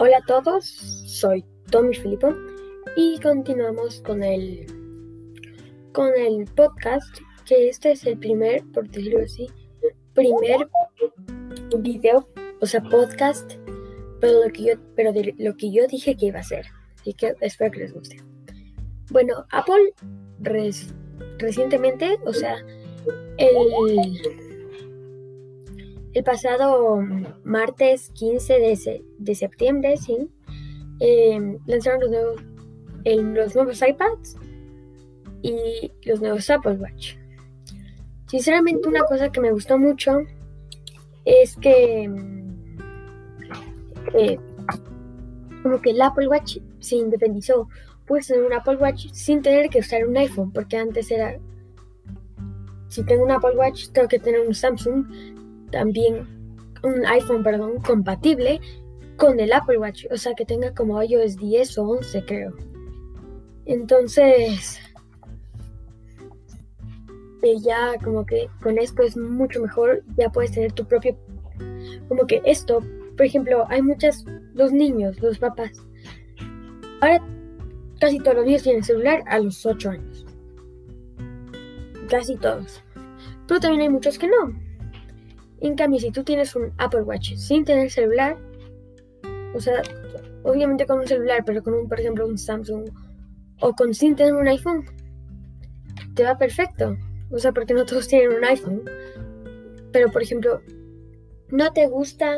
Hola a todos, soy Tommy Filippo y continuamos con el con el podcast, que este es el primer, por decirlo así, primer video, o sea, podcast, pero lo que yo, pero de lo que yo dije que iba a hacer. Así que espero que les guste. Bueno, Apple recientemente, o sea, el el pasado martes 15 de, septiembre, sí, em, lanzaron los nuevos, nuevos iPads y los nuevos Apple Watch. Sinceramente, una cosa que me gustó mucho es que, como que el Apple Watch se independizó. Puedes tener un Apple Watch sin tener que usar un iPhone, porque antes era si tengo un Apple Watch, tengo que tener un Samsung, también un iPhone, perdón, compatible con el Apple Watch, o sea que tenga como iOS 10 o 11 creo. Entonces, eh, ya como que con esto es mucho mejor, ya puedes tener tu propio, como que esto, por ejemplo, hay muchas, los niños, los papás, ahora casi todos los niños tienen celular a los 8 años, casi todos, pero también hay muchos que no, en cambio, si tú tienes un Apple Watch sin tener celular, o sea, obviamente con un celular, pero con un, por ejemplo, un Samsung o con sin tener un iPhone, te va perfecto. O sea, porque no todos tienen un iPhone. Pero, por ejemplo, no te gusta,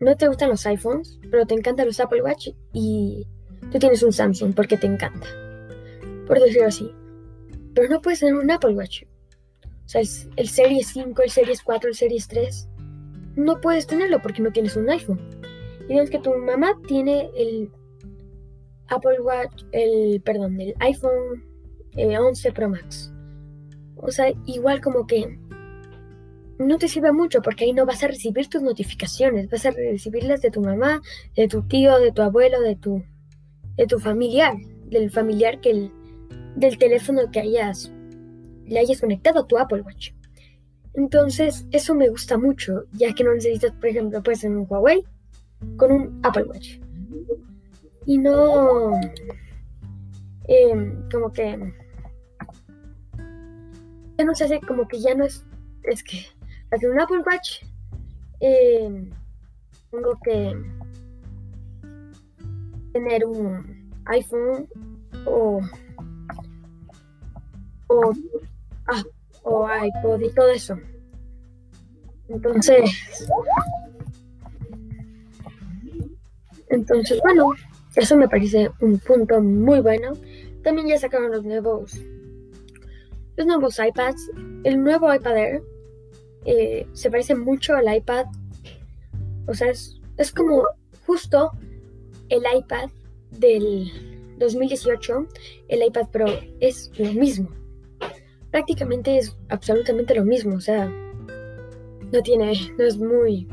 no te gustan los iPhones, pero te encantan los Apple Watch y tú tienes un Samsung porque te encanta. Por decirlo así. Pero no puedes tener un Apple Watch o sea, el, Series 5, el Series 4, el Series 3, no puedes tenerlo porque no tienes un iPhone. Y digamos que tu mamá tiene el Apple Watch, el, perdón, el iPhone 11 eh, Pro Max. O sea, igual como que no te sirve mucho porque ahí no vas a recibir tus notificaciones, vas a recibirlas de tu mamá, de tu tío, de tu abuelo, de tu, de tu familiar, del familiar que el, del teléfono que hayas le hayas conectado a tu Apple Watch. Entonces, eso me gusta mucho, ya que no necesitas, por ejemplo, puedes tener un Huawei con un Apple Watch. Y no, em, como que, ya no se hace, como que ya no es, es que, hacer un Apple Watch, em, tengo que tener un iPhone o ah, o iPod y todo eso. Entonces, entonces, bueno, eso me parece un punto muy bueno. También ya sacaron los nuevos, los nuevos iPads. El nuevo iPad Air eh, se parece mucho al iPad. O sea, es, es como justo el iPad del 2018. El iPad Pro es lo mismo prácticamente es absolutamente lo mismo, o sea, no tiene, no es muy,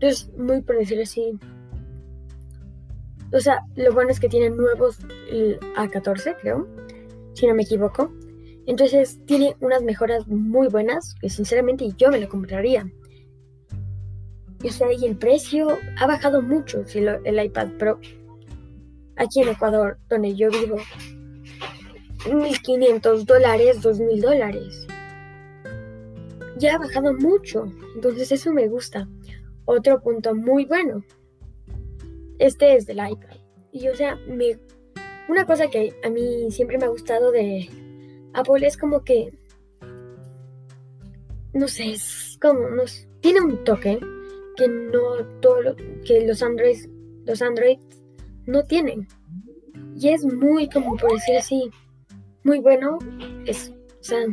no es muy por decirlo así. O sea, lo bueno es que tiene nuevos A14, creo, si no me equivoco. Entonces tiene unas mejoras muy buenas que sinceramente yo me lo compraría. O sea, y el precio ha bajado mucho si el iPad Pro. Aquí en Ecuador, donde yo vivo, 1.500 dólares, 2.000 dólares. Ya ha bajado mucho, entonces eso me gusta. Otro punto muy bueno. Este es del iPad. Y o sea, me, una cosa que a mí siempre me ha gustado de Apple es como que, no sé, es como, nos, tiene un toque que no todo lo, que los Android, los Android no tienen. Y es muy, como por decir así, muy bueno. Es, o sea,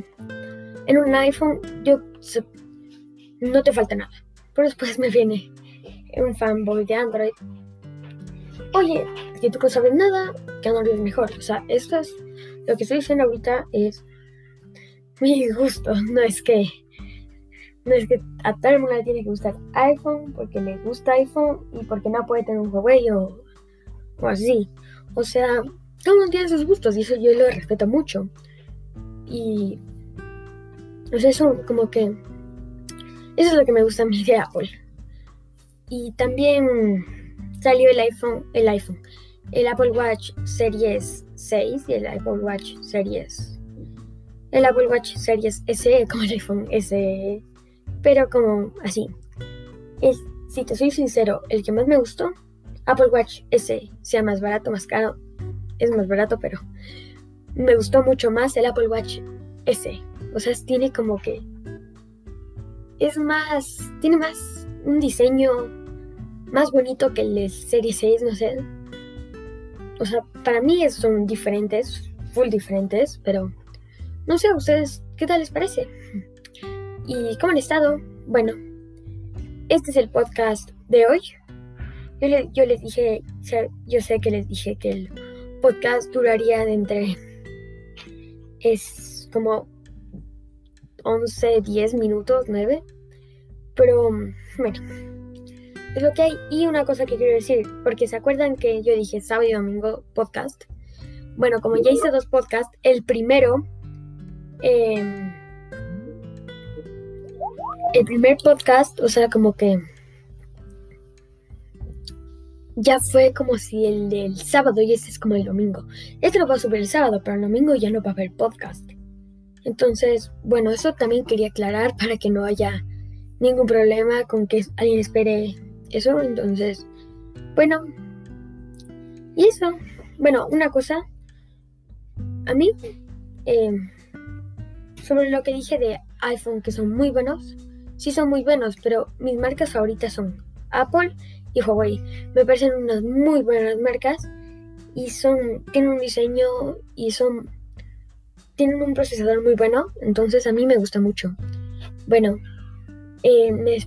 en un iPhone yo no te falta nada. Pero después me viene un fanboy de Android. Oye, que tú no sabes nada, que Android es mejor. O sea, esto es lo que estoy diciendo ahorita es mi gusto. No es que no es que a todo el mundo le tiene que gustar iPhone porque le gusta iPhone y porque no puede tener un Huawei o, o así. O sea, el mundo tiene sus gustos y eso yo lo respeto mucho. Y. Pues eso, como que. Eso es lo que me gusta a mí de Apple. Y también. salió el iPhone, el iPhone, el Apple Watch Series 6 y el Apple Watch Series, el Apple Watch Series SE como el iPhone SE, pero como así. Es, si te soy sincero, el que más me gustó, Apple Watch SE, sea más barato, más caro, es más barato, pero me gustó mucho más el Apple Watch SE. O sea, tiene como que es más, tiene más un diseño más bonito que el Serie 6, no sé. O sea, para mí son diferentes, full diferentes, pero no sé a ustedes qué tal les parece. ¿Y cómo han estado? Bueno, este es el podcast de hoy. Yo, yo les dije, yo sé que les dije que el podcast duraría entre... Es como 11, 10 minutos, 9. Pero bueno, es lo que hay. Y una cosa que quiero decir, porque se acuerdan que yo dije sábado y domingo podcast. Bueno, como ya hice dos podcasts, el primero... Em, el primer podcast, o sea, como que ya fue como si el del sábado y este es como el domingo. Este lo va a subir el sábado, pero el domingo ya no va a haber podcast. Entonces, bueno, eso también quería aclarar para que no haya ningún problema con que alguien espere eso. Entonces, bueno, y eso. Bueno, una cosa, a mí, em, sobre lo que dije de iPhone, que son muy buenos, sí son muy buenos, pero mis marcas favoritas son Apple y Huawei. Me parecen unas muy buenas marcas y son, tienen un diseño y son, tienen un procesador muy bueno, entonces a mí me gusta mucho. Bueno, eh, me,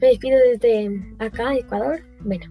me despido desde acá, Ecuador. Bueno.